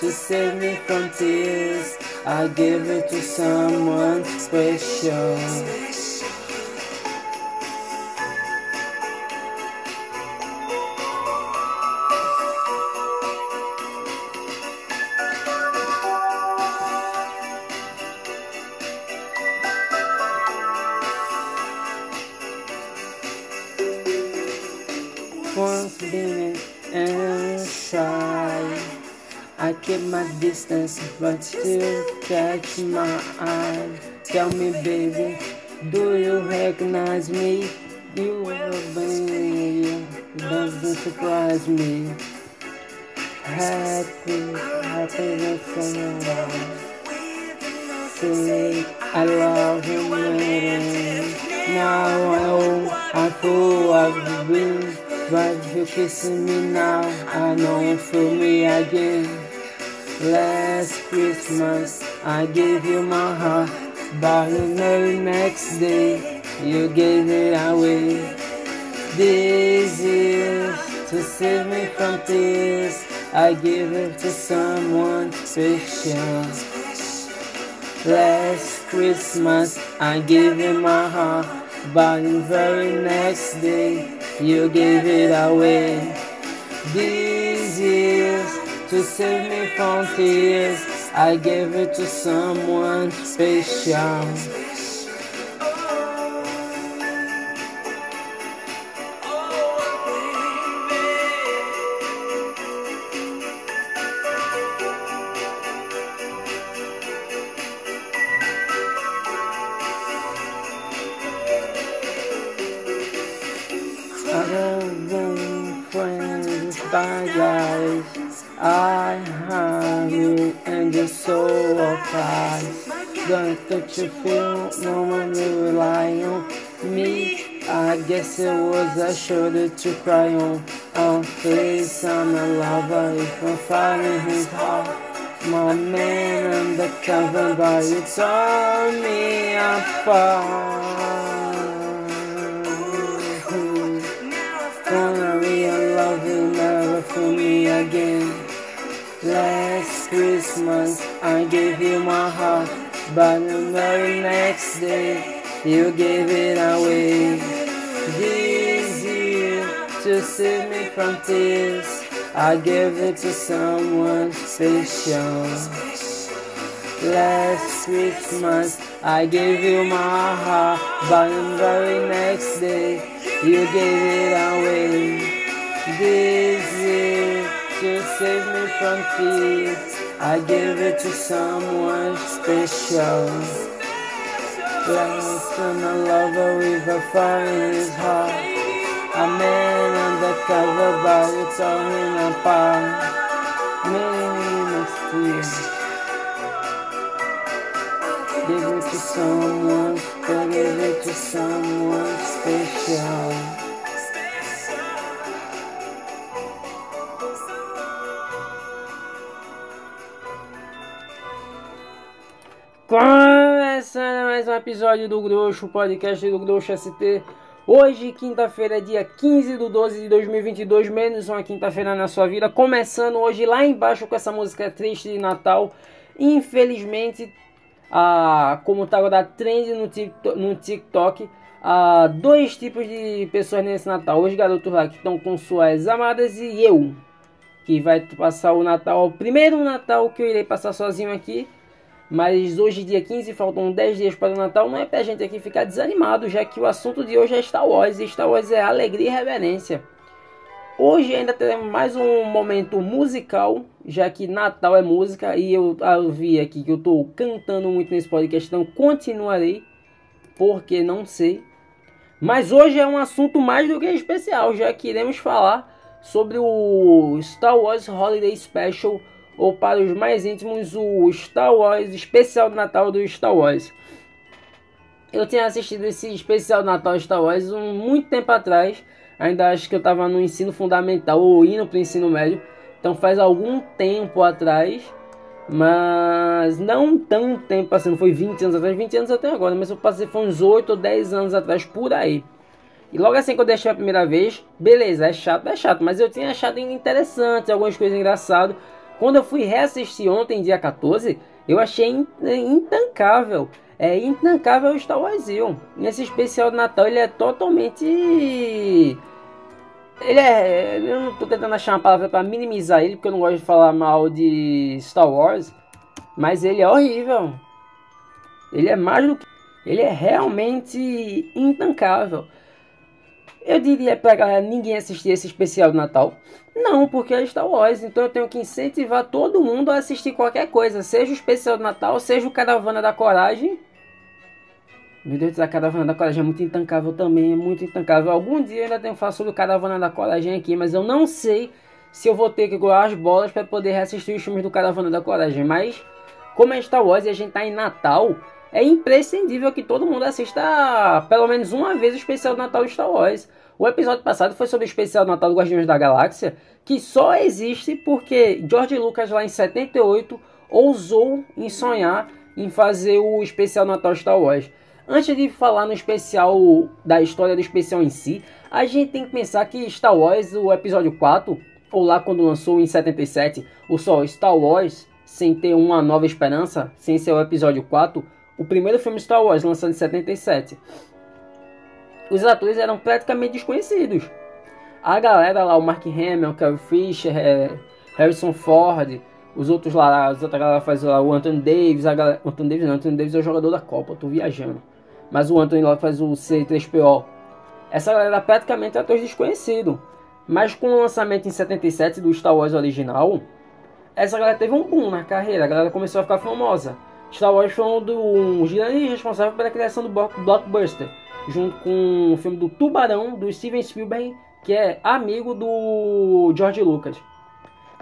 to save me from tears, I give it to someone special. But still catch my eye. Tell me, baby, do you recognize me? You have been, doesn't surprise me. Happy, happiness from Say I love you, man. Now I know I fool I've been. But you kissing me now, I know you feel me again. Last Christmas, I gave you my heart, but the very next day, you gave it away. This year, to save me from tears, I give it to someone special. Last Christmas, I gave you my heart, but the very next day, you gave it away. These years, to save me from tears, I gave it to someone special. So applies. Don't that you feel no one will rely on me? I guess it was a shoulder to cry on. On face, I'm a lover if I'm finding his heart. My man undercover, but you tore me apart. Gonna real love will never fool me again. Last Christmas I gave you my heart, but the very next day you gave it away. This year to save me from tears, I gave it to someone special. Last Christmas I gave you my heart, but the very next day you gave it away. This year to save me from tears, I give it to someone special. Less than a lover with a fire in his heart. A man undercover, but it's all in apart. Many mistakes. Give it to someone, give it to someone special. Mais um episódio do Grosso, podcast do Grosso ST. Hoje, quinta-feira, dia 15 de 12 de 2022, menos uma quinta-feira na sua vida. Começando hoje lá embaixo com essa música triste de Natal. Infelizmente, ah, como tá agora trend no TikTok, no TikTok ah, dois tipos de pessoas nesse Natal. Os garotos lá que estão com suas amadas e eu, que vai passar o Natal, o primeiro Natal que eu irei passar sozinho aqui. Mas hoje, dia 15, faltam 10 dias para o Natal. Não é pra gente aqui ficar desanimado, já que o assunto de hoje é Star Wars. E Star Wars é alegria e reverência. Hoje ainda teremos mais um momento musical, já que Natal é música. E eu, eu vi aqui que eu estou cantando muito nesse podcast, então continuarei, porque não sei. Mas hoje é um assunto mais do que especial, já que iremos falar sobre o Star Wars Holiday Special ou para os mais íntimos, o Star Wars, especial de Natal do Star Wars. Eu tinha assistido esse especial de Natal Star Wars um muito tempo atrás, ainda acho que eu estava no ensino fundamental ou indo para o ensino médio, então faz algum tempo atrás, mas não tão tempo assim, não foi 20 anos atrás, 20 anos até agora, mas eu passei foi uns 8 ou 10 anos atrás por aí. E logo assim que eu deixei a primeira vez, beleza, é chato, é chato, mas eu tinha achado interessante, algumas coisas engraçadas. Quando eu fui reassistir ontem, dia 14, eu achei intancável. É intancável o Star Wars Nesse especial de Natal ele é totalmente. Ele é. Eu não tô tentando achar uma palavra para minimizar ele, porque eu não gosto de falar mal de Star Wars. Mas ele é horrível. Ele é mais do que. Ele é realmente intancável. Eu diria para ninguém assistir esse especial de Natal. Não, porque é Star Wars, então eu tenho que incentivar todo mundo a assistir qualquer coisa, seja o especial de Natal, seja o Caravana da Coragem. Meu Deus, a Caravana da Coragem é muito intancável também, é muito intancável. Algum dia eu ainda tenho falar sobre o Caravana da Coragem aqui, mas eu não sei se eu vou ter que golar as bolas para poder reassistir os filmes do Caravana da Coragem. Mas, como é Star Wars e a gente tá em Natal, é imprescindível que todo mundo assista pelo menos uma vez o especial do Natal de Star Wars. O episódio passado foi sobre o especial Natal do Guardiões da Galáxia, que só existe porque George Lucas lá em 78 ousou em sonhar em fazer o especial Natal Star Wars. Antes de falar no especial da história do especial em si, a gente tem que pensar que Star Wars, o episódio 4, ou lá quando lançou em 77, o só Star Wars, sem ter uma nova esperança, sem ser o episódio 4, o primeiro filme Star Wars, lançado em 77. Os atores eram praticamente desconhecidos. A galera lá, o Mark Hamill, Carrie Fisher, é, Harrison Ford, os outros lá, os outros galera faz lá, o Anthony Davis, a galera, Anthony Davis não, Anthony Davis é o jogador da Copa, eu tô viajando. Mas o Anthony lá faz o C3PO. Essa galera praticamente é atores desconhecidos. Mas com o lançamento em 77 do Star Wars original, essa galera teve um boom na carreira, a galera começou a ficar famosa. Star Wars foi um dos grandes responsáveis pela criação do blockbuster, junto com o filme do Tubarão, do Steven Spielberg, que é amigo do George Lucas.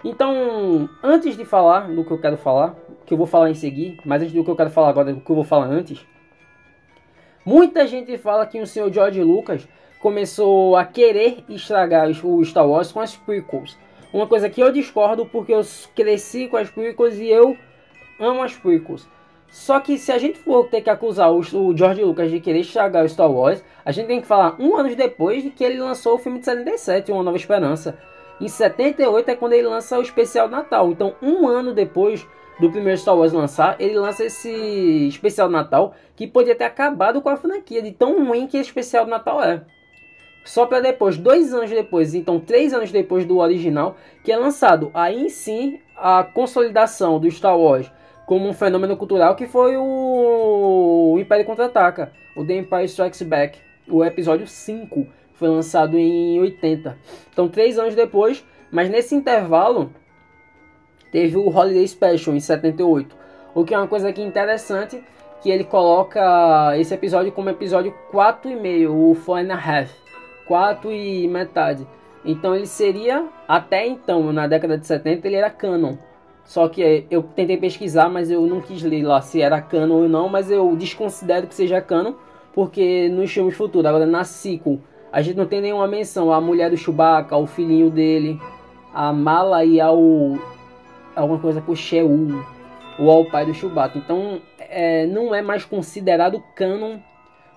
Então, antes de falar do que eu quero falar, que eu vou falar em seguir, mas antes do que eu quero falar agora, do que eu vou falar antes, muita gente fala que o senhor George Lucas começou a querer estragar o Star Wars com as prequels. Uma coisa que eu discordo porque eu cresci com as prequels e eu amo as prequels. Só que se a gente for ter que acusar o, o George Lucas de querer estragar o Star Wars, a gente tem que falar um ano depois de que ele lançou o filme de 77, Uma Nova Esperança. Em 78 é quando ele lança o especial Natal. Então, um ano depois do primeiro Star Wars lançar, ele lança esse especial Natal que podia ter acabado com a franquia de tão ruim que esse especial Natal é. Só para depois, dois anos depois, então três anos depois do original, que é lançado aí sim a consolidação do Star Wars como um fenômeno cultural que foi o Império Contra-Ataca, o The Empire Strikes Back, o episódio 5, foi lançado em 80. Então, três anos depois, mas nesse intervalo, teve o Holiday Special em 78. O que é uma coisa aqui interessante, que ele coloca esse episódio como episódio 4,5, o 4 and a half, 4 e metade. Então ele seria, até então, na década de 70, ele era canon. Só que eu tentei pesquisar, mas eu não quis ler lá se era canon ou não, mas eu desconsidero que seja canon, porque nos filmes futuros, agora na sequel, a gente não tem nenhuma menção à mulher do Chewbacca, ao filhinho dele, a Mala e ao alguma coisa com o Sheul, ou ao pai do Chewbacca. Então, é, não é mais considerado canon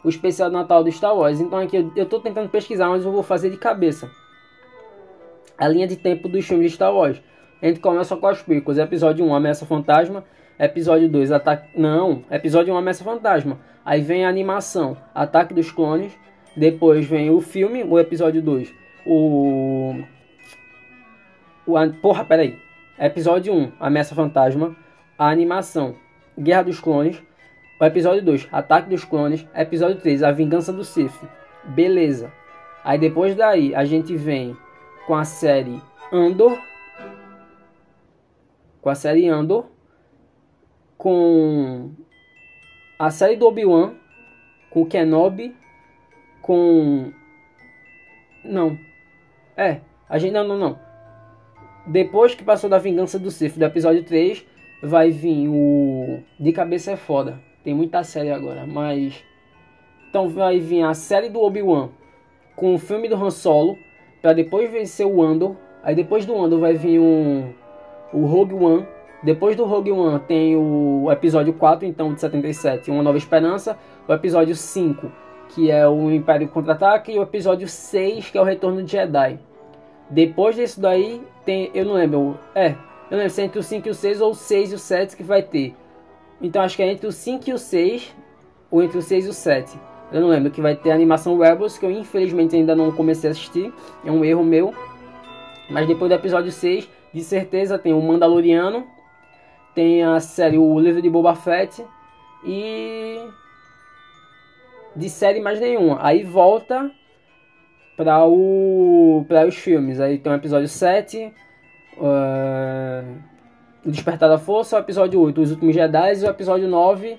o especial Natal do Star Wars. Então aqui eu, eu tô tentando pesquisar, mas eu vou fazer de cabeça. A linha de tempo dos filmes de Star Wars. A gente começa com as prequels. Episódio 1, Ameaça Fantasma. Episódio 2, Ataque... Não, episódio 1, Ameaça Fantasma. Aí vem a animação, Ataque dos Clones. Depois vem o filme, o episódio 2. O... o... Porra, peraí. Episódio 1, Ameaça Fantasma. A animação, Guerra dos Clones. O episódio 2, Ataque dos Clones. Episódio 3, A Vingança do Sith. Beleza. Aí depois daí, a gente vem com a série Andor com a série Andor, com a série do Obi-Wan, com Kenobi, com... Não. É, a gente... Não, não, não. depois que passou da Vingança do Sith do episódio 3, vai vir o. De cabeça é foda. Tem muita série agora, mas. Então vai vir a série do Obi-Wan com o filme do Han Solo, para depois vencer o Andor. Aí depois do Andor vai vir um, o Rogue One. Depois do Rogue One tem o episódio 4, então de 77, Uma Nova Esperança. O episódio 5, que é o Império Contra-Ataque. E o episódio 6, que é o Retorno de Jedi. Depois disso daí tem. Eu não lembro. É, eu não lembro se é entre o 5 e o 6 ou o 6 e o 7 que vai ter. Então acho que é entre o 5 e o 6, ou entre o 6 e o 7. Eu não lembro que vai ter a animação Rebels, que eu infelizmente ainda não comecei a assistir. É um erro meu. Mas depois do episódio 6, de certeza tem o Mandaloriano. Tem a série O Livro de Boba Fett. E. De série mais nenhuma. Aí volta para o para os filmes. Aí tem o episódio 7. Uh, o Despertar da Força, o episódio 8, Os Últimos Jedi, e o episódio 9,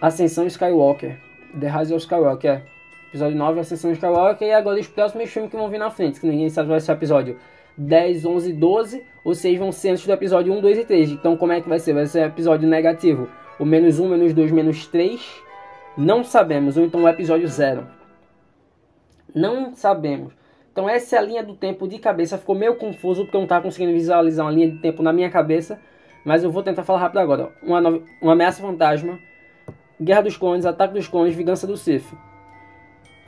Ascensão Skywalker. The Rise of Skywalker. Episódio 9, Ascensão Skywalker, e agora os próximos filmes que vão vir na frente, que ninguém sabe se vai ser o episódio 10, 11, 12, ou seja, vão ser antes do episódio 1, 2 e 3. Então como é que vai ser? Vai ser episódio negativo, o menos 1, menos 2, menos 3? Não sabemos, ou então o episódio 0. Não sabemos. Então essa é a linha do tempo de cabeça. Ficou meio confuso porque eu não estava conseguindo visualizar uma linha de tempo na minha cabeça. Mas eu vou tentar falar rápido agora. Uma, nova, uma ameaça fantasma. Guerra dos Clones, Ataque dos Clones, Vingança do Sith.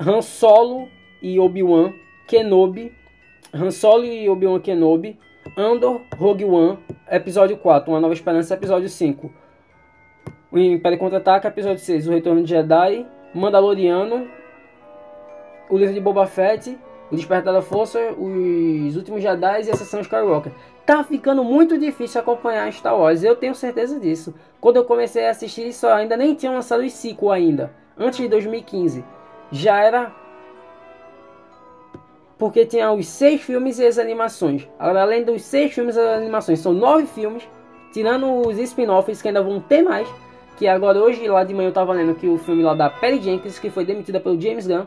Han Solo e Obi-Wan Kenobi. Han Solo e Obi-Wan Kenobi. Andor, Rogue One, Episódio 4, Uma Nova Esperança, Episódio 5. O Império Contra-Ataca, Episódio 6, O Retorno de Jedi. Mandaloriano. O livro de Boba Fett o Despertar da Força, Os Últimos Jedi e Ascensão Skywalker. Tá ficando muito difícil acompanhar Star Wars, eu tenho certeza disso. Quando eu comecei a assistir isso, ainda nem tinha lançado os sequel ainda, antes de 2015. Já era porque tinha os seis filmes e as animações. Agora, além dos seis filmes e as animações, são nove filmes, tirando os spin-offs que ainda vão ter mais. Que agora, hoje, lá de manhã, eu tava lendo que o filme lá da Perry Jenkins, que foi demitida pelo James Gunn,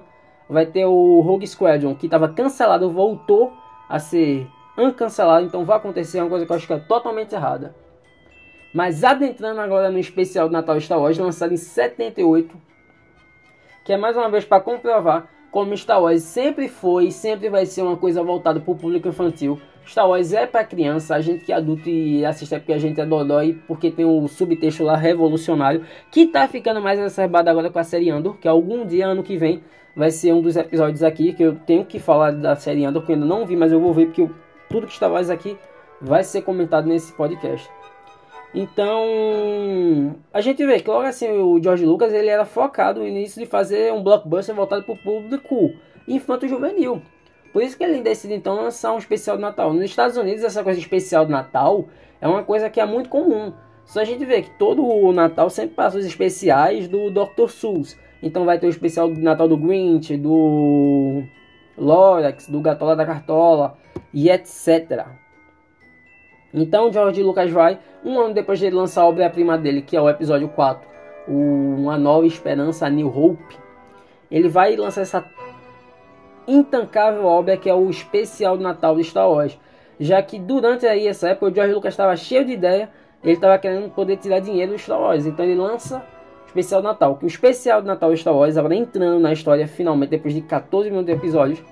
vai ter o Rogue Squadron, que estava cancelado, voltou a ser uncancelado, então vai acontecer uma coisa que eu acho que é totalmente errada. Mas adentrando agora no especial do Natal Star Wars, lançado em 78, que é mais uma vez para comprovar como Star Wars sempre foi e sempre vai ser uma coisa voltada para o público infantil. Star Wars é para criança, a gente que é adulto e assiste é porque a gente é dodói, porque tem o subtexto lá revolucionário, que tá ficando mais exacerbado agora com a série Andor, que algum dia, ano que vem, vai ser um dos episódios aqui que eu tenho que falar da série Andor, que eu ainda não vi, mas eu vou ver porque eu, tudo que está mais aqui vai ser comentado nesse podcast. Então, a gente vê que logo assim o George Lucas ele era focado no início de fazer um blockbuster voltado para o público infanto-juvenil. Por isso que ele decide então lançar um especial de Natal. Nos Estados Unidos essa coisa especial de Natal é uma coisa que é muito comum. Só a gente vê que todo o Natal sempre passa os especiais do Dr. Seuss. Então vai ter o especial do Natal do Grinch, do Lorax, do Gatola da Cartola e etc. Então George Lucas vai, um ano depois de lançar a obra-prima dele, que é o episódio 4, o Uma Nova Esperança, New Hope, ele vai lançar essa intancável obra que é o especial do Natal de Star Wars. Já que durante aí essa época o George Lucas estava cheio de ideia, ele estava querendo poder tirar dinheiro do Star Wars. Então ele lança especial de Natal. Que o especial de Natal de Star Wars, agora entrando na história finalmente, depois de 14 minutos de episódios,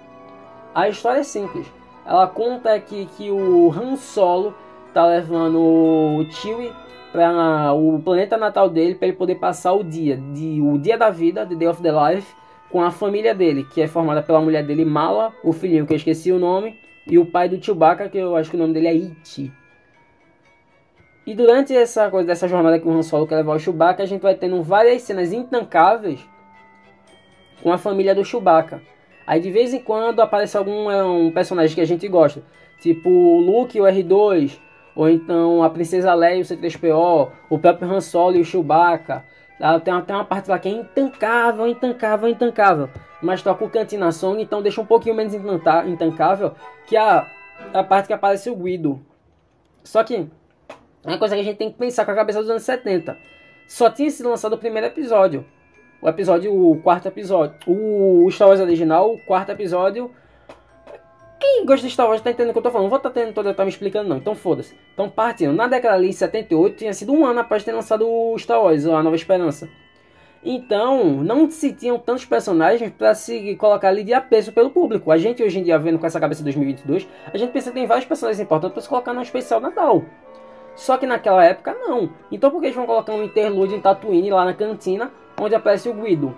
a história é simples. Ela conta aqui que o Han Solo tá levando o Chewie para o planeta natal dele para ele poder passar o dia, de, o dia da vida, The Day of the Life, com a família dele, que é formada pela mulher dele, Mala, o filhinho que eu esqueci o nome, e o pai do Chewbacca, que eu acho que o nome dele é Iti. E durante essa coisa dessa jornada que o Han Solo quer levar o Chewbacca, a gente vai tendo várias cenas intancáveis com a família do Chewbacca. Aí de vez em quando aparece algum é, um personagem que a gente gosta, tipo o Luke o R2, ou então a Princesa Leia e o C3PO, o próprio Han Solo e o Chewbacca. Tem até uma parte lá que é intancável, intancável, intancável. Mas toca o Cantina Song, então deixa um pouquinho menos intancável que a, a parte que aparece o Guido. Só que é uma coisa que a gente tem que pensar com a cabeça dos anos 70. Só tinha sido lançado o primeiro episódio. O episódio, o quarto episódio. O Star Wars original, o quarto episódio. Quem gosta de Star Wars tá entendendo o que eu tô falando. Não vou estar tá tendo toda tá me explicando, não. Então foda-se. Então partindo. Na década ali, 78, tinha sido um ano após ter lançado o Star Wars, A Nova Esperança. Então, não se tinham tantos personagens para se colocar ali de apeso pelo público. A gente hoje em dia, vendo com essa cabeça de 2022, a gente pensa que tem vários personagens importantes para se colocar no especial Natal. Só que naquela época não. Então por que eles vão colocar um interlude em Tatooine lá na cantina, onde aparece o Guido?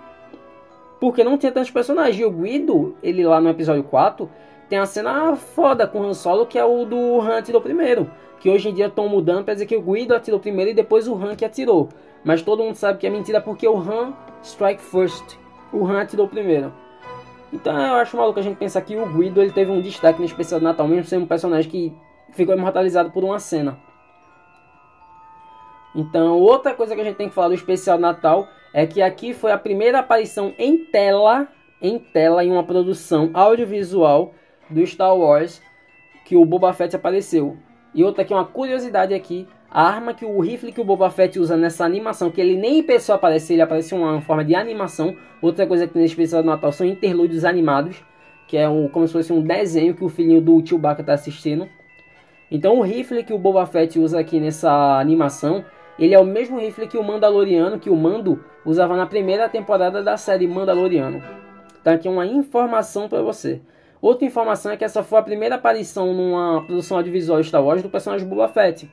Porque não tinha tantos personagens. E o Guido, ele lá no episódio 4, tem a cena foda com o Han Solo, que é o do Han atirou primeiro. Que hoje em dia estão mudando para dizer que o Guido atirou primeiro e depois o Han que atirou. Mas todo mundo sabe que é mentira porque o Han strike first. O Han atirou primeiro. Então eu acho maluco a gente pensar que o Guido ele teve um destaque no especial de Natal, mesmo sendo um personagem que ficou imortalizado por uma cena. Então, outra coisa que a gente tem que falar do especial Natal é que aqui foi a primeira aparição em tela, em tela em uma produção audiovisual do Star Wars que o Boba Fett apareceu. E outra aqui, uma curiosidade aqui, a arma que o rifle que o Boba Fett usa nessa animação, que ele nem em pessoa aparece, ele aparece uma forma de animação. Outra coisa que nesse especial de Natal são interlúdios animados, que é um, como se fosse um desenho que o filhinho do Chewbacca está assistindo. Então o rifle que o Boba Fett usa aqui nessa animação, ele é o mesmo rifle que o Mandaloriano, que o Mando usava na primeira temporada da série Mandaloriano. Tá aqui uma informação para você. Outra informação é que essa foi a primeira aparição numa produção audiovisual Star Wars do personagem Boba Fett.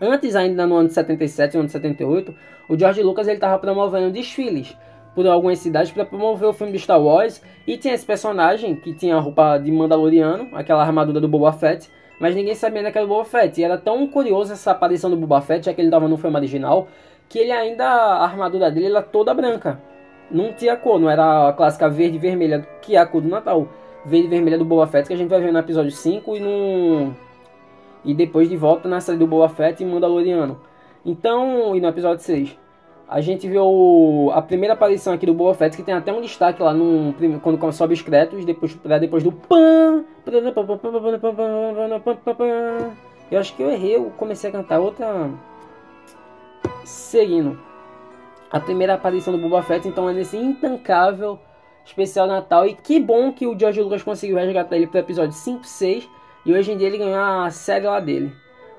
Antes, ainda no ano de 77 e ano de 78, o George Lucas estava promovendo desfiles por algumas cidades para promover o filme de Star Wars. E tinha esse personagem que tinha a roupa de Mandaloriano, aquela armadura do Boba Fett, mas ninguém sabia que era o Boba Fett. E era tão curioso essa aparição do Boba Fett, já que ele estava no filme original, que ele ainda, a armadura dele era toda branca não tinha cor, não era a clássica verde e vermelha, que é a cor do Natal. Verde e vermelha do Boba Fett, que a gente vai ver no episódio 5 e no. E depois de volta na série do Boba Fett e Mandaloriano. Então, e no episódio 6. A gente viu a primeira aparição aqui do Boba Fett, que tem até um destaque lá no, quando sobe os créditos, depois, depois do pan. Eu acho que eu errei, eu comecei a cantar outra. Seguindo a primeira aparição do Boba Fett, então é nesse intancável especial Natal. E que bom que o George Lucas conseguiu resgatar ele pro episódio 5, 6 e hoje em dia ele ganhou a série lá dele.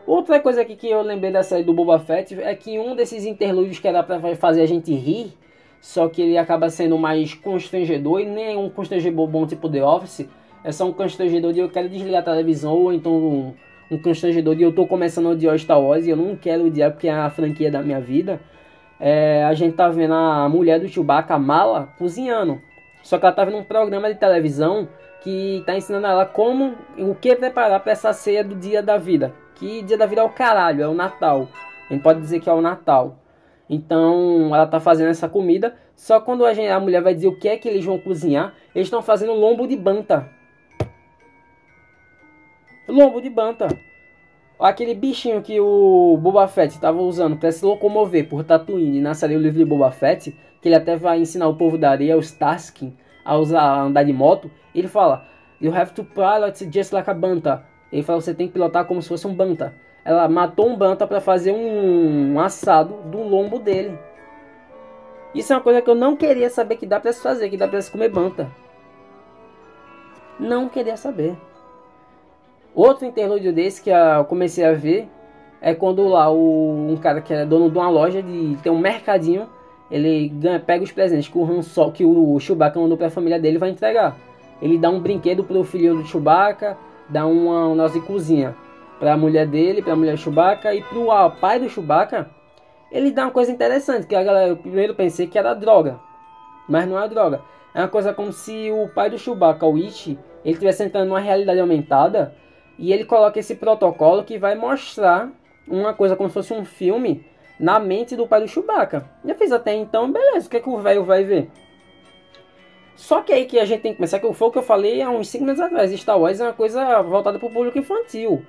Outra coisa aqui que eu lembrei da série do Boba Fett é que um desses interlúdios que era para fazer a gente rir, só que ele acaba sendo mais constrangedor e nem um constrangedor bom tipo The Office, é só um constrangedor de eu quero desligar a televisão ou então um, um constrangedor de eu tô começando a odiar Star Wars e eu não quero odiar porque é a franquia da minha vida é, a gente tá vendo a mulher do Chewbacca, a Mala, cozinhando. Só que ela tá vendo um programa de televisão que tá ensinando ela como, o que preparar para essa ceia do dia da vida. Que dia da vida é o caralho, é o Natal. A gente pode dizer que é o Natal. Então ela tá fazendo essa comida. Só quando a, gente, a mulher vai dizer o que é que eles vão cozinhar, eles estão fazendo lombo de banta. Lombo de banta. Aquele bichinho que o Boba Fett estava usando para se locomover por Tatooine na série O Livro de Boba Fett, que ele até vai ensinar o povo da areia, os Taskin, a usar a andar de moto, ele fala: You have to pilot just like a banta. Ele fala: Você tem que pilotar como se fosse um banta. Ela matou um banta para fazer um, assado do lombo dele. Isso é uma coisa que eu não queria saber que dá para se fazer, que dá para se comer banta. Não queria saber. Outro interlúdio desse que eu comecei a ver é quando lá o, um cara que é dono de uma loja de tem um mercadinho, ele ganha, pega os presentes que o Han Solo, que o Chewbacca mandou para a família dele vai entregar. Ele dá um brinquedo pro filho do Chewbacca, dá uma, um negócio de cozinha para a mulher dele, para a mulher Chewbacca e pro o pai do Chewbacca, ele dá uma coisa interessante, que a galera eu primeiro pensei que era droga, mas não é droga. É uma coisa como se o pai do Chewbacca, o Ichi, ele estivesse entrando numa realidade aumentada e ele coloca esse protocolo que vai mostrar uma coisa como se fosse um filme na mente do pai do Chewbacca. Já fiz até então, beleza, o que, é que o velho vai ver? Só que aí que a gente tem que pensar que foi o que eu falei há uns 5 minutos atrás. Star Wars é uma coisa voltada para o público infantil.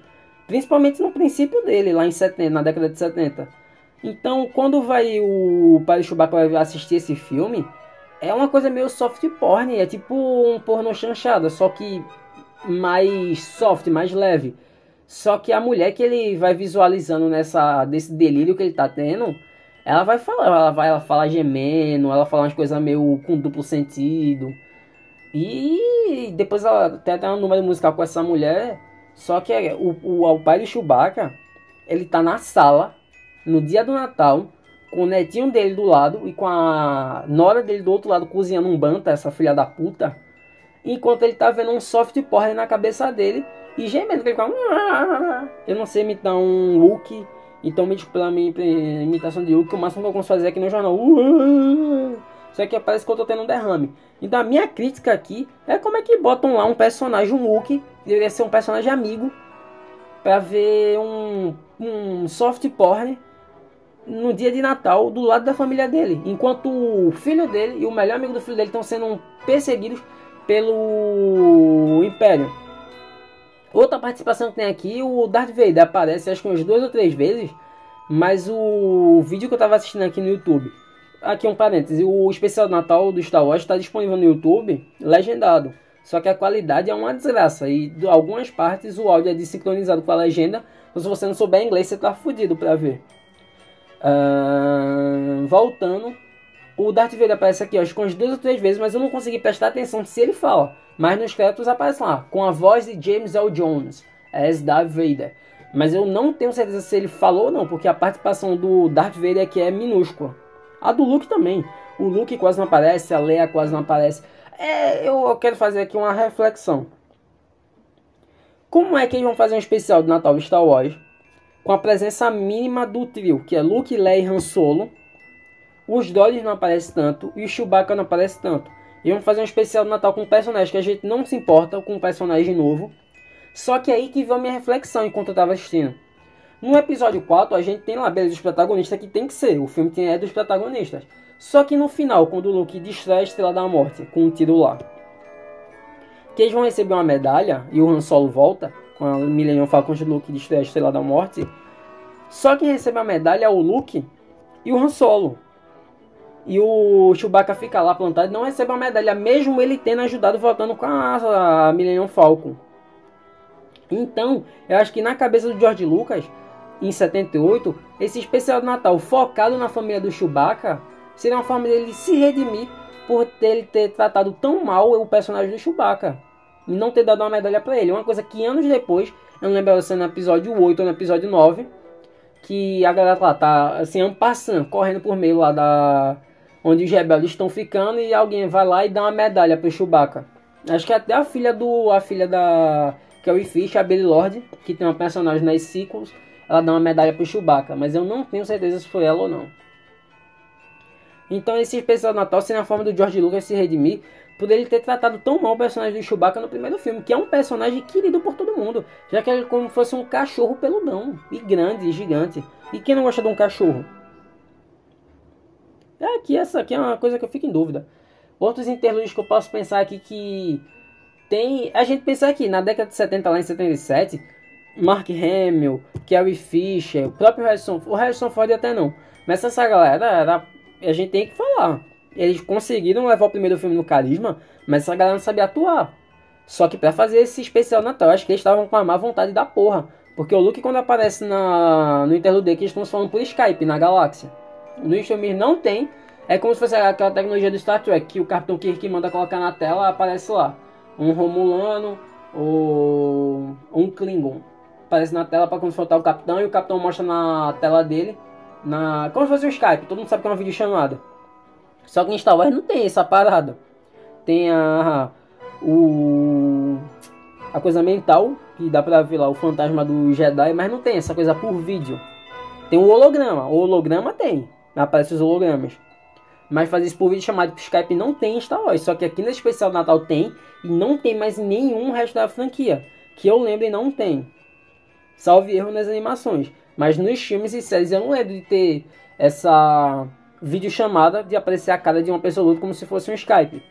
Principalmente no princípio dele, lá em 70, na década de 70. Então, quando vai o pai do Chewbacca vai assistir esse filme, é uma coisa meio soft porn. É tipo um porno chanchada, só que mais soft, mais leve. Só que a mulher que ele vai visualizando nessa desse delírio que ele tá tendo, ela vai falar, ela vai ela fala gemendo, ela fala umas coisas meio com duplo sentido. E depois ela tem até um número musical com essa mulher. Só que é, o, o, o pai do Chewbacca, ele tá na sala, no dia do Natal, com o netinho dele do lado e com a nora dele do outro lado cozinhando um banta, essa filha da puta. Enquanto ele tá vendo um soft porn na cabeça dele e gemendo, que ele fica... Eu não sei imitar um Hulk, então me desculpa pela minha imitação de Hulk, o máximo que eu consigo fazer aqui no jornal. Só que parece que eu tô tendo um derrame. Então a minha crítica aqui é como é que botam lá um personagem, um Hulk, deveria ser um personagem amigo, pra ver um, um soft porn no dia de Natal do lado da família dele. Enquanto o filho dele e o melhor amigo do filho dele estão sendo perseguidos pelo Império. Outra participação que tem aqui, o Darth Vader aparece acho que umas duas ou três vezes, mas o vídeo que eu estava assistindo aqui no YouTube Aqui um parêntese, o especial de Natal do Star Wars está disponível no YouTube, legendado. Só que a qualidade é uma desgraça e de algumas partes o áudio é desincronizado com a legenda. Então se você não souber inglês, você tá fudido para ver. Uh, voltando, o Darth Vader aparece aqui que umas duas ou três vezes, mas eu não consegui prestar atenção se ele fala. Mas nos créditos aparece lá, com a voz de James L. Jones, as Darth Vader. Mas eu não tenho certeza se ele falou ou não, porque a participação do Darth Vader aqui é minúscula. A do Luke também. O Luke quase não aparece, a Leia quase não aparece. É, eu quero fazer aqui uma reflexão. Como é que eles vão fazer um especial de Natal Star Wars com a presença mínima do trio, que é Luke, Leia e Han Solo? Os Droids não aparecem tanto e o Chewbacca não aparece tanto. E vão fazer um especial de Natal com um personagem que a gente não se importa com um personagem novo. Só que é aí que veio a minha reflexão enquanto eu estava assistindo. No episódio 4, a gente tem lá beleza dos protagonistas que tem que ser. O filme tem é dos protagonistas. Só que no final, quando o Luke distrai a Estrela da Morte com um tiro lá, que eles vão receber uma medalha e o Han Solo volta, com a Millennium Falcon de Luke destrói a Estrela da Morte. Só quem recebe a medalha é o Luke e o Han Solo. E o Chewbacca fica lá plantado e não recebe a medalha, mesmo ele tendo ajudado voltando com a, a Millennium Falcon. Então, eu acho que na cabeça do George Lucas, em 78, esse especial de Natal focado na família do Chewbacca seria uma forma dele se redimir por ter, ter tratado tão mal o personagem do Chewbacca e não ter dado uma medalha para ele. Uma coisa que anos depois, eu não lembro se é no episódio 8 ou no episódio 9, que a galera lá tá assim, passando, correndo por meio lá da onde os rebeldes estão ficando e alguém vai lá e dá uma medalha pro Chewbacca. Acho que até a filha do a filha da Carrie Fisher, a Billy Lord, que tem uma personagem nas sequels, ela dá uma medalha pro Chewbacca, mas eu não tenho certeza se foi ela ou não. Então esse especial de Natal seria a forma do George Lucas se redimir por ele ter tratado tão mal o personagem do Chewbacca no primeiro filme, que é um personagem querido por todo mundo, já que ele é como fosse um cachorro peludão, e grande, e gigante. E quem não gosta de um cachorro? É aqui, essa aqui é uma coisa que eu fico em dúvida. Outros interlúdios que eu posso pensar aqui que tem... A gente pensa aqui, na década de 70, lá em 77, Mark Hamill, Carrie Fisher, o próprio Harrison, o Harrison Ford até não. Mas essa galera era, a gente tem que falar. Eles conseguiram levar o primeiro filme no carisma, mas essa galera não sabia atuar. Só que para fazer esse especial Natal, acho que eles estavam com a má vontade da porra. Porque o Luke quando aparece na, no interlude que eles estão falando por Skype na galáxia. No filmes não tem. É como se fosse aquela tecnologia do Star Trek que o Capitão Kirk manda colocar na tela, aparece lá. Um Romulano ou um Klingon aparece na tela para confrontar o capitão e o capitão mostra na tela dele, na como se fosse um Skype, todo mundo sabe que é uma videochamada. Só que em Star Wars não tem essa parada. Tem a o a coisa mental, que dá pra ver lá o fantasma do Jedi, mas não tem essa coisa por vídeo. Tem o holograma, o holograma tem, aparece os hologramas. Mas fazer isso por vídeo chamado por Skype não tem em Star Wars. Só que aqui no especial Natal tem e não tem mais nenhum resto da franquia. Que eu lembre não tem. Salve erro nas animações. Mas nos filmes e séries eu não lembro de ter essa videochamada de aparecer a cara de uma pessoa luta como se fosse um Skype.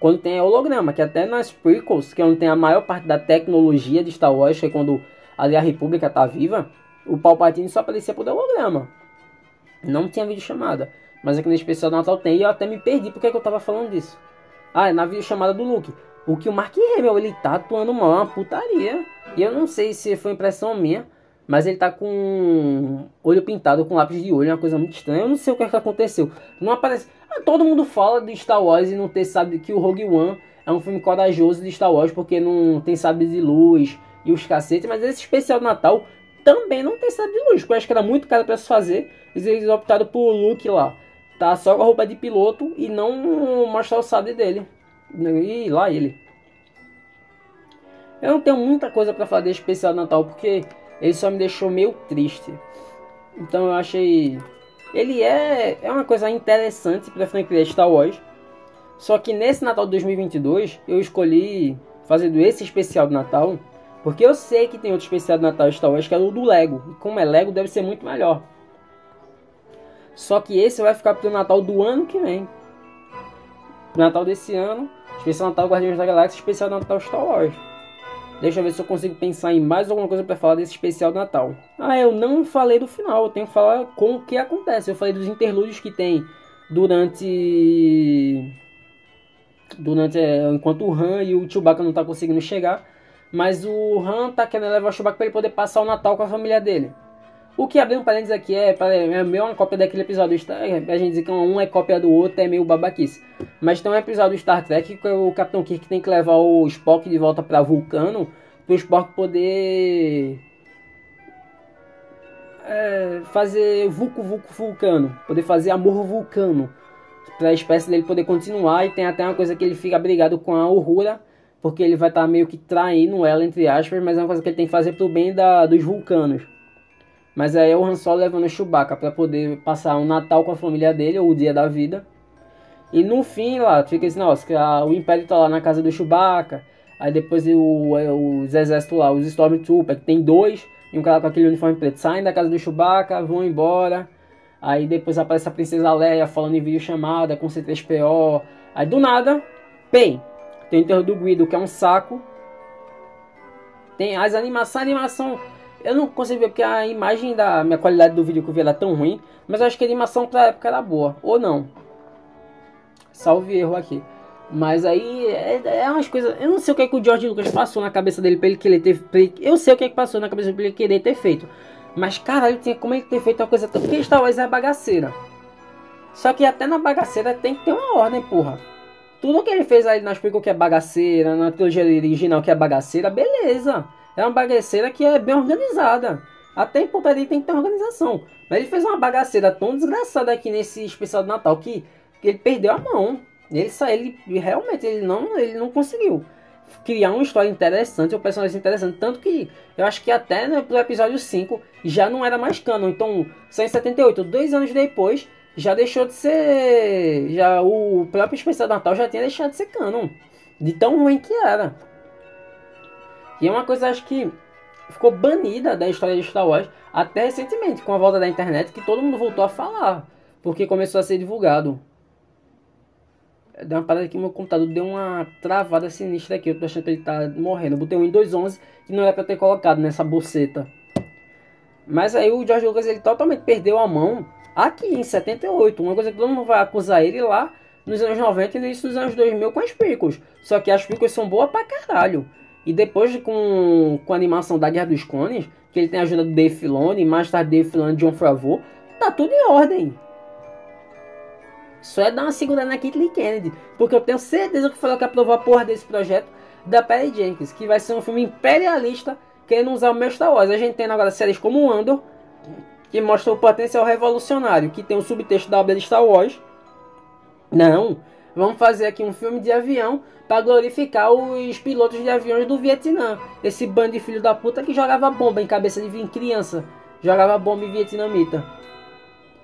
Quando tem holograma, que até nas prequels, que é onde tem a maior parte da tecnologia de Star Wars, que é quando ali a República tá viva, o Palpatine só aparecia por holograma. Não tinha videochamada. Mas aqui no especial do Natal tem e eu até me perdi porque é que eu tava falando disso. Ah, é na videochamada do Luke. O que o Mark Hamill, ele tá atuando mal, é uma putaria. E eu não sei se foi impressão minha, mas ele tá com olho pintado com lápis de olho, é uma coisa muito estranha. Eu não sei o que, é que aconteceu. Não aparece. Ah, todo mundo fala de Star Wars e não ter sabe que o Rogue One é um filme corajoso de Star Wars porque não tem sabre de luz e os cacetes, mas esse especial de Natal também não tem sabre de luz, porque eu acho que era muito caro para se fazer. Eles optaram por Luke lá, tá só com a roupa de piloto e não mostrar o sabre dele. E lá ele. Eu não tenho muita coisa para falar desse especial de Natal porque ele só me deixou meio triste. Então eu achei ele é, é uma coisa interessante para a franquia Star Wars. Só que nesse Natal de 2022 eu escolhi fazer esse especial de Natal porque eu sei que tem outro especial de Natal Star Wars que é o do Lego. E como é Lego, deve ser muito melhor. Só que esse vai ficar pro Natal do ano que vem. Natal desse ano, especial Natal Guardiões da Galáxia, especial Natal Star Wars. Deixa eu ver se eu consigo pensar em mais alguma coisa para falar desse especial Natal. Ah, eu não falei do final, eu tenho que falar com o que acontece. Eu falei dos interlúdios que tem durante. Durante. É, enquanto o Han e o Chewbacca não tá conseguindo chegar. Mas o Han tá querendo levar o Chewbacca para ele poder passar o Natal com a família dele. O que abrindo um parênteses aqui é, é meio uma cópia daquele episódio Star A gente diz que um é cópia do outro, é meio babaquice. Mas tem um episódio Star Trek que o Capitão Kirk tem que levar o Spock de volta para Vulcano, para o Spock poder é, fazer Vulco Vulco Vulcano, poder fazer amor vulcano, para a espécie dele poder continuar. E tem até uma coisa que ele fica brigado com a Uhura, porque ele vai estar tá meio que traindo ela, entre aspas, mas é uma coisa que ele tem que fazer pro bem da, dos vulcanos. Mas aí é o Han Solo levando o Chewbacca para poder passar um Natal com a família dele, ou o dia da vida. E no fim lá, fica esse negócio, que a, o Império tá lá na casa do Chewbacca. Aí depois o, é, os exércitos lá, os Stormtroopers, que tem dois, e um cara com aquele uniforme preto, saem da casa do Chewbacca, vão embora. Aí depois aparece a Princesa Leia falando em vídeo chamada com C3PO. Aí do nada, bem, tem o enterro do Guido, que é um saco. Tem as animações, a animação eu não consigo ver porque a imagem da minha qualidade do vídeo que eu vi era tão ruim, mas eu acho que a animação pra época era boa, ou não. Salve erro aqui. Mas aí é, é umas coisas. Eu não sei o que, é que o George Lucas passou na cabeça dele pra ele querer ter. Ele, eu sei o que, é que passou na cabeça dele pra ele querer ter feito. Mas caralho, tinha como ele ter feito uma coisa tão. Porque Star Wars é bagaceira. Só que até na bagaceira tem que ter uma ordem, porra. Tudo que ele fez aí na Prequel que é bagaceira, na trilogia original que é bagaceira, beleza. É uma bagaceira que é bem organizada. Até em putaria tem que ter organização. Mas ele fez uma bagaceira tão desgraçada aqui nesse especial de Natal que, que ele perdeu a mão. Ele, ele realmente ele não, ele não conseguiu criar uma história interessante, um personagem interessante. Tanto que eu acho que até pro episódio 5 já não era mais canon. Então, só em 78, dois anos depois, já deixou de ser. Já o próprio especial de Natal já tinha deixado de ser canon. De tão ruim que era. E é uma coisa, acho que ficou banida da história de Star Wars até recentemente, com a volta da internet, que todo mundo voltou a falar, porque começou a ser divulgado. Deu uma parada aqui, meu computador deu uma travada sinistra aqui, eu tô achando que ele tá morrendo. Eu botei um Windows 11 que não era pra ter colocado nessa bolseta. Mas aí o George Lucas ele totalmente perdeu a mão aqui em 78. Uma coisa que todo mundo vai acusar ele lá nos anos 90 e no início dos anos 2000 com as prequels. Só que as prequels são boas pra caralho. E depois com, com a animação da Guerra dos Clones, que ele tem a ajuda do Dave Filoni, mais tarde Dave Filoni e John Favreau, tá tudo em ordem. Só é dar uma segurada na Kathleen Kennedy, porque eu tenho certeza que ela que aprovou a porra desse projeto da Perry Jenkins, que vai ser um filme imperialista querendo usar o meu Star Wars. A gente tem agora séries como Andor, que mostra o potencial revolucionário, que tem o subtexto da obra de Star Wars. Não, Vamos fazer aqui um filme de avião para glorificar os pilotos de aviões do Vietnã. Esse bando de filho da puta que jogava bomba em cabeça de criança. Jogava bomba em vietnamita.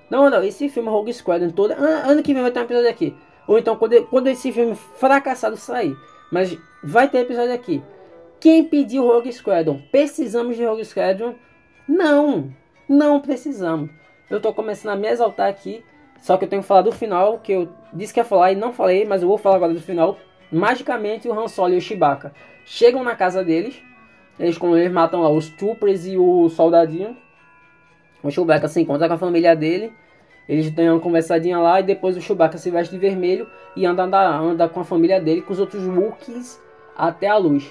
Não, não, esse filme Rogue Squadron todo. Ano que vem vai ter um episódio aqui. Ou então quando, quando esse filme fracassado sair. Mas vai ter episódio aqui. Quem pediu Rogue Squadron? Precisamos de Rogue Squadron? Não, não precisamos. Eu tô começando a me exaltar aqui só que eu tenho que falar do final, que eu disse que ia falar e não falei, mas eu vou falar agora do final. Magicamente, o Han Solo e o Chewbacca chegam na casa deles. Eles, como eles matam lá os troopers e o soldadinho. O Chewbacca se encontra com a família dele. Eles têm uma conversadinha lá e depois o Chewbacca se veste de vermelho e anda, anda, anda com a família dele, com os outros Wookiees até a luz.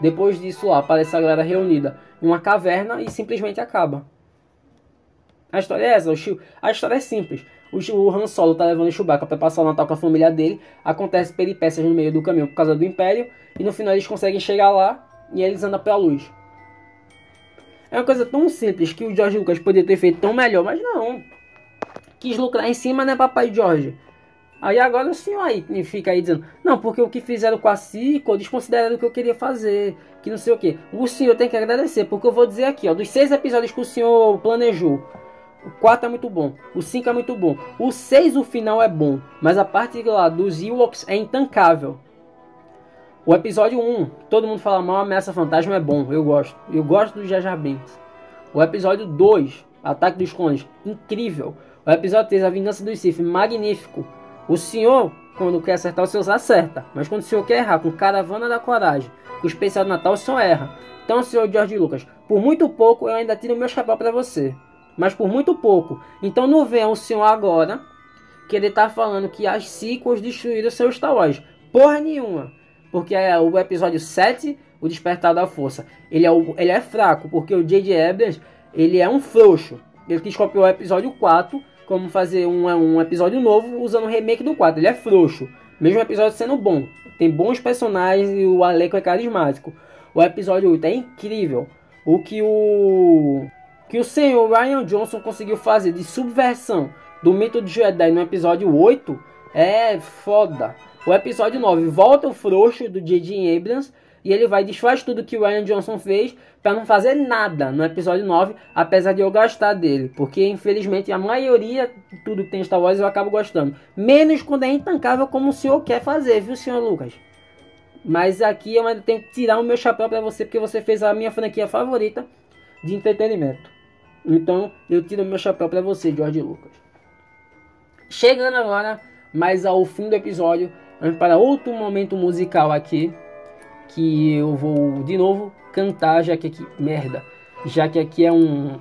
Depois disso lá, aparece a galera reunida em uma caverna e simplesmente acaba. A história é essa, a história é simples. O Han Solo tá levando o Chewbacca para passar o Natal com a família dele. Acontece peripécias no meio do caminho por causa do Império. E no final eles conseguem chegar lá e eles andam pela luz. É uma coisa tão simples que o George Lucas poderia ter feito tão melhor, mas não. Quis lucrar em cima, né, papai George? Aí agora o senhor aí fica aí dizendo, não, porque o que fizeram com a Cico, desconsideraram o que eu queria fazer, que não sei o que. O senhor tem que agradecer, porque eu vou dizer aqui, ó, dos seis episódios que o senhor planejou, o 4 é muito bom, o 5 é muito bom, o 6 o final é bom, mas a parte lá dos Ewoks é intancável. O episódio 1, todo mundo fala mal, Ameaça Fantasma é bom, eu gosto. Eu gosto do Jar Binks. O episódio 2, Ataque dos Clones, incrível. O episódio 3, A Vingança dos Sith, magnífico. O senhor, quando quer acertar, o senhor acerta. Mas quando o senhor quer errar com Caravana da Coragem, com o especial de Natal, o senhor erra. Então, senhor George Lucas, por muito pouco eu ainda tiro meu chapéu para você. Mas por muito pouco. Então não venha o senhor agora que ele tá falando que as sequels destruíram seu Star Wars. Porra nenhuma. Porque é o episódio 7, o Despertar da Força. Ele é, o, ele é fraco, porque o J.J. Abrams, ele é um frouxo. Ele quis copiar o episódio 4 como fazer um, um episódio novo usando o remake do 4. Ele é frouxo. Mesmo o episódio sendo bom. Tem bons personagens e o elenco é carismático. O episódio 8 é incrível. O que o que o senhor Ryan Johnson conseguiu fazer de subversão do mito de Jedi no episódio 8 é foda. O episódio 9 volta o frouxo do J.J. Abrams e ele vai desfaz tudo que o Ryan Johnson fez para não fazer nada no episódio 9, apesar de eu gostar dele, porque infelizmente a maioria de tudo que tem Star Wars eu acabo gostando, menos quando é intancável como o senhor quer fazer, viu, senhor Lucas? Mas aqui eu ainda tenho que tirar o meu chapéu para você porque você fez a minha franquia favorita de entretenimento. Então eu tiro meu chapéu para você, George Lucas. Chegando agora mais ao fim do episódio, vamos para outro momento musical aqui que eu vou de novo cantar, já que aqui, merda, já que aqui é um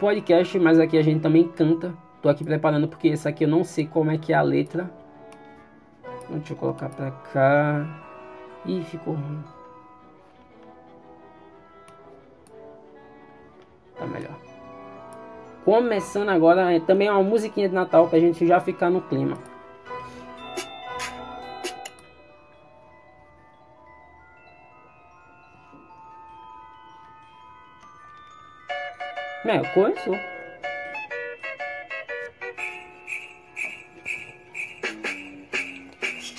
podcast, mas aqui a gente também canta. Tô aqui preparando porque esse aqui eu não sei como é que é a letra. Deixa eu colocar pra cá. Ih, ficou ruim. Tá melhor. Começando agora, é também uma musiquinha de Natal pra gente já ficar no clima. É, conheço.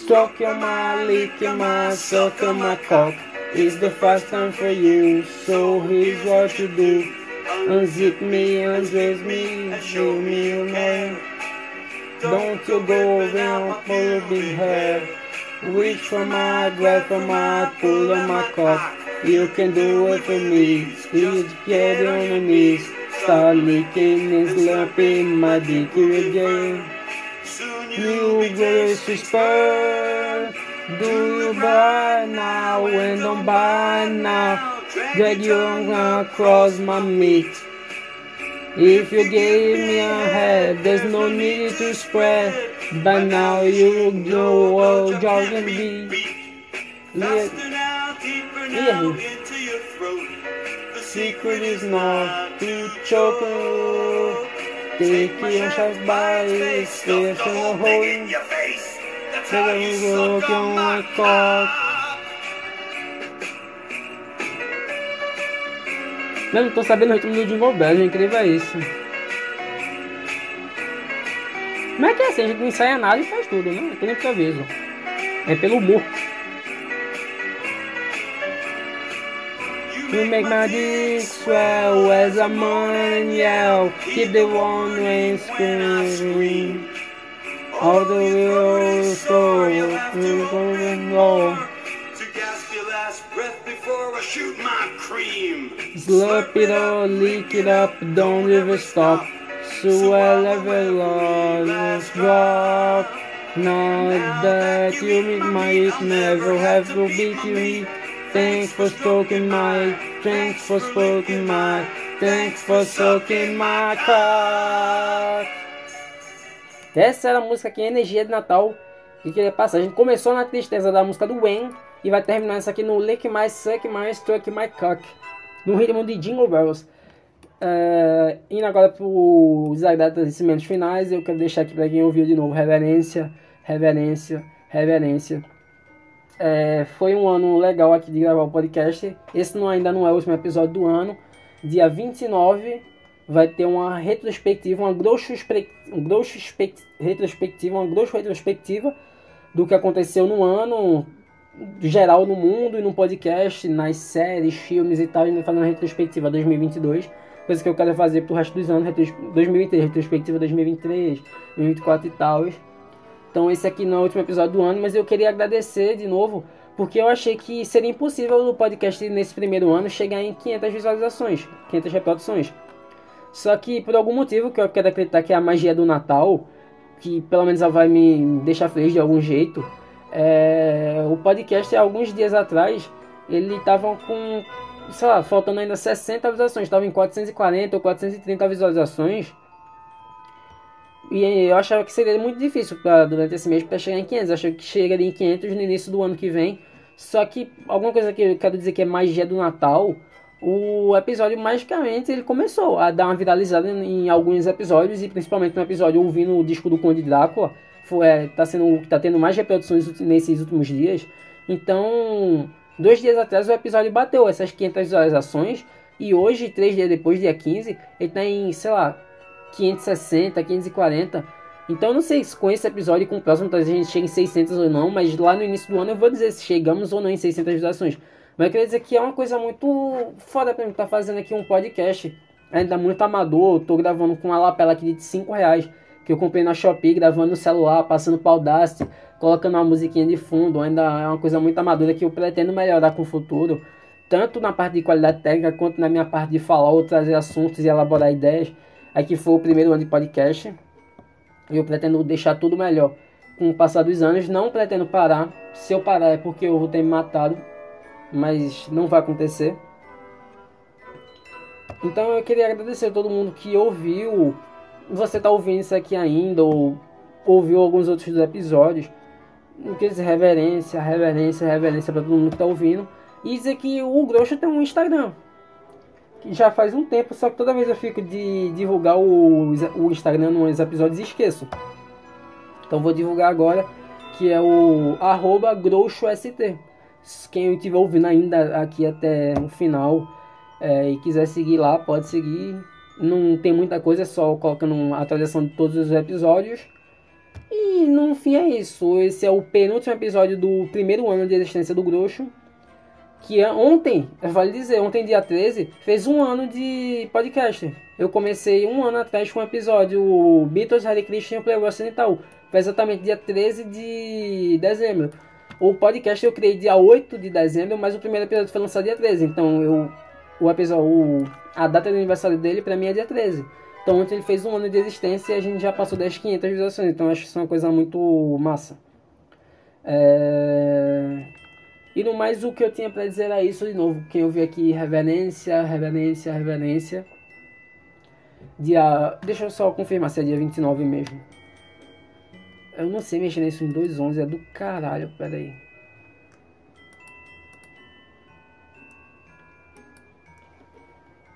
Suck your my, lick your my, suck on my cock. It's the first time for you, so here's what you do. Unzip me, undress me, show me your name. Don't you go around full of big hair. Reach for my, grab for my, pull on my cock. You can do it for me. Please get on your knees. Start licking and slapping my dick again. You grace whisper. Do you buy now and don't buy now? Drag you across my meat. If you gave me a head, there's no need to spread. But now you know what you're gonna be. Yeah. Into your throat. The secret is not to choke Take your shots by stairs in a hole Take a look on my cock não tô sabendo o ritmo do Jingle Bells, incrível é isso. Como é que é assim? A gente não ensaia nada e faz tudo, né? É que improviso. É pelo humor. You make my dick swell as a man yell. Keep the one screaming. All the wheels go going on. Slurp it all, leak it up, don't ever stop. So I'll ever lose drop. Now that you meet my never have to beat you. Thanks for stroking my, thanks for stroking my, thanks for soaking my cock. Essa era a música que é energia de Natal e queria passar. A gente começou na tristeza da música do Wayne e vai terminar isso aqui no Lick My, Suck My, Stroke My Cock, no ritmo de Jingle Bells. É, indo agora para os agradecimentos finais, eu quero deixar aqui para quem ouviu de novo reverência, reverência, reverência. É, foi um ano legal aqui de gravar o podcast. Esse não, ainda não é o último episódio do ano. Dia 29 vai ter uma retrospectiva, uma grosso, um grosso retrospectiva, uma grossa retrospectiva do que aconteceu no ano geral no mundo e no podcast, nas séries, filmes e tal, a gente vai fazer uma retrospectiva 2022 coisa que eu quero fazer pro resto dos anos, 2023, retrospectiva 2023, 2024 e tal. Então esse aqui não é o último episódio do ano, mas eu queria agradecer de novo, porque eu achei que seria impossível o podcast nesse primeiro ano chegar em 500 visualizações, 500 reproduções. Só que por algum motivo, que eu quero acreditar que é a magia do Natal, que pelo menos ela vai me deixar feliz de algum jeito, é... o podcast, alguns dias atrás, ele tava com sei lá, faltando ainda 60 visualizações. Estava em 440 ou 430 visualizações. E eu achava que seria muito difícil pra, durante esse mês para chegar em 500. Eu achei que chegaria em 500 no início do ano que vem. Só que alguma coisa que eu quero dizer que é magia do Natal, o episódio magicamente ele começou a dar uma viralizada em alguns episódios e principalmente no episódio ouvindo o disco do Conde Drácula, foi, é, tá sendo tá tendo mais reproduções nesses últimos dias. Então, Dois dias atrás o episódio bateu essas 500 visualizações e hoje, três dias depois, dia 15, ele tá em, sei lá, 560, 540. Então não sei se com esse episódio e com o próximo talvez a gente chegue em 600 ou não, mas lá no início do ano eu vou dizer se chegamos ou não em 600 visualizações. Mas eu queria dizer que é uma coisa muito foda pra mim estar tá fazendo aqui um podcast. Ainda muito amador, eu tô gravando com uma lapela aqui de 5 reais que eu comprei na Shopee, gravando no celular, passando para Audacity, colocando uma musiquinha de fundo, ainda é uma coisa muito amadora que eu pretendo melhorar com o futuro, tanto na parte de qualidade técnica quanto na minha parte de falar ou trazer assuntos e elaborar ideias. Aqui foi o primeiro ano de podcast. E eu pretendo deixar tudo melhor com o passar dos anos. Não pretendo parar. Se eu parar é porque eu vou ter me matado. Mas não vai acontecer. Então eu queria agradecer a todo mundo que ouviu você tá ouvindo isso aqui ainda, ou ouviu alguns outros episódios, quer dizer, reverência, reverência, reverência para todo mundo que tá ouvindo. E dizer que o Grosso tem um Instagram. Que já faz um tempo, só que toda vez eu fico de divulgar o, o Instagram nos episódios e esqueço. Então vou divulgar agora, que é o arroba GrouchoST. Quem estiver ouvindo ainda aqui até o final é, e quiser seguir lá, pode seguir não tem muita coisa, é só colocando a atualização de todos os episódios. E no fim é isso. Esse é o penúltimo episódio do primeiro ano de existência do Grosso. Que é ontem, vale dizer, ontem dia 13, fez um ano de podcast. Eu comecei um ano atrás com o episódio Beatles, Hare Krishna e o Playboy Ocidental. Foi exatamente dia 13 de dezembro. O podcast eu criei dia 8 de dezembro, mas o primeiro episódio foi lançado dia 13. Então eu o episódio, a data de aniversário dele pra mim é dia 13. Então ontem ele fez um ano de existência e a gente já passou das 500 visualizações. Então acho que isso é uma coisa muito massa. É... E no mais o que eu tinha para dizer era isso de novo. Quem eu vi aqui, reverência, reverência, reverência. Dia. Deixa eu só confirmar se é dia 29 mesmo. Eu não sei mexer nisso em 2.11, é do caralho, peraí.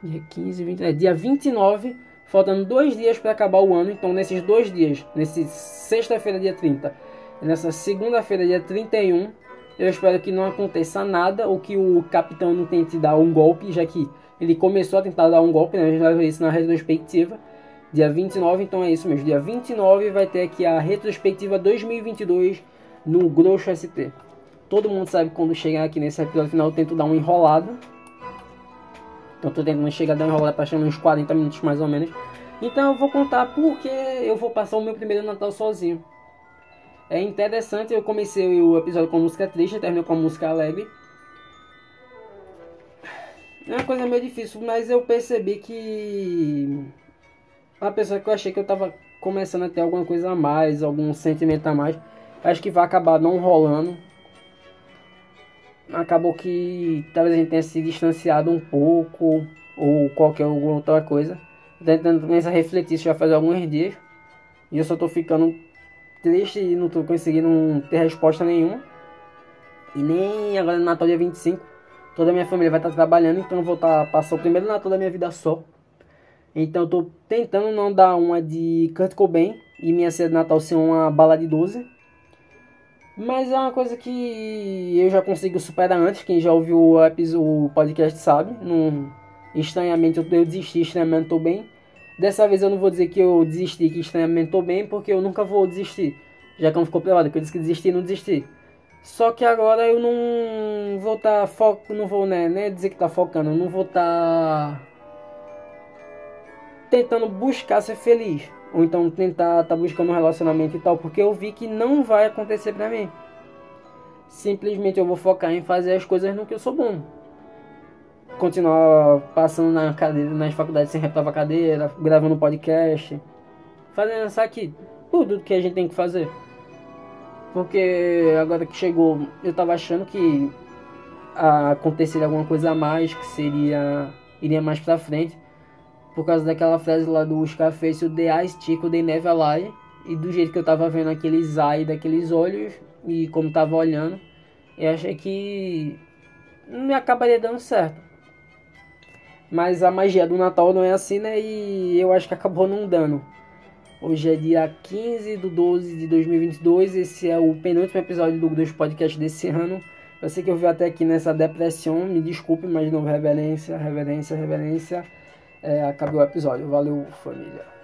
Dia 15, 20, é, dia 29, faltando dois dias para acabar o ano. Então, nesses dois dias, nesse sexta-feira, dia 30, e nessa segunda-feira, dia 31, eu espero que não aconteça nada ou que o capitão não tente dar um golpe, já que ele começou a tentar dar um golpe, né? A gente vai ver isso na retrospectiva. Dia 29, então é isso mesmo. Dia 29 vai ter aqui a retrospectiva 2022 no Grosso ST. Todo mundo sabe quando chegar aqui nesse episódio final eu tento dar uma enrolada então tô tentando chegar a dar uma enrolada pra chegar uns 40 minutos mais ou menos. Então eu vou contar porque eu vou passar o meu primeiro Natal sozinho. É interessante, eu comecei o episódio com música triste, terminei com música alegre. É uma coisa meio difícil, mas eu percebi que a pessoa que eu achei que eu tava começando a ter alguma coisa a mais, algum sentimento a mais, acho que vai acabar não rolando acabou que talvez a gente tenha se distanciado um pouco ou qualquer outra coisa. Tentando começar a refletir isso já faz alguns dias. E eu só tô ficando triste e não tô conseguindo ter resposta nenhuma. E nem agora no Natal dia 25. Toda a minha família vai estar trabalhando, então eu vou estar passando o primeiro Natal da minha vida só. Então eu tô tentando não dar uma de Kurt Cobain e minha ceia de Natal ser uma bala de 12. Mas é uma coisa que eu já consigo superar antes. Quem já ouviu o, o podcast sabe. Num, estranhamente eu, desisti, estranhamente tô bem. Dessa vez eu não vou dizer que eu desisti, que estranhamente tô bem, porque eu nunca vou desistir. Já que não ficou provado, que eu disse que desisti não desisti. Só que agora eu não vou estar tá foco, não vou né, né dizer que tá focando, eu não vou estar tá tentando buscar ser feliz ou então tentar tá buscando um relacionamento e tal, porque eu vi que não vai acontecer pra mim. Simplesmente eu vou focar em fazer as coisas no que eu sou bom. Continuar passando na cadeira, nas faculdades sem reprovar cadeira, gravando podcast, fazendo isso aqui, tudo que a gente tem que fazer. Porque agora que chegou, eu tava achando que aconteceria alguma coisa a mais, que seria iria mais pra frente por causa daquela frase lá do Scarface, o The Eyes Tico, The Never Lie, e do jeito que eu tava vendo aqueles eye daqueles olhos, e como tava olhando, eu achei que não acabaria dando certo. Mas a magia do Natal não é assim, né? E eu acho que acabou não dando. Hoje é dia 15 de 12 de 2022. Esse é o penúltimo episódio do Dois Podcast desse ano. Eu sei que eu vi até aqui nessa depressão. Me desculpe, mas não reverência, reverência, reverência é, acabou o episódio. Valeu, família.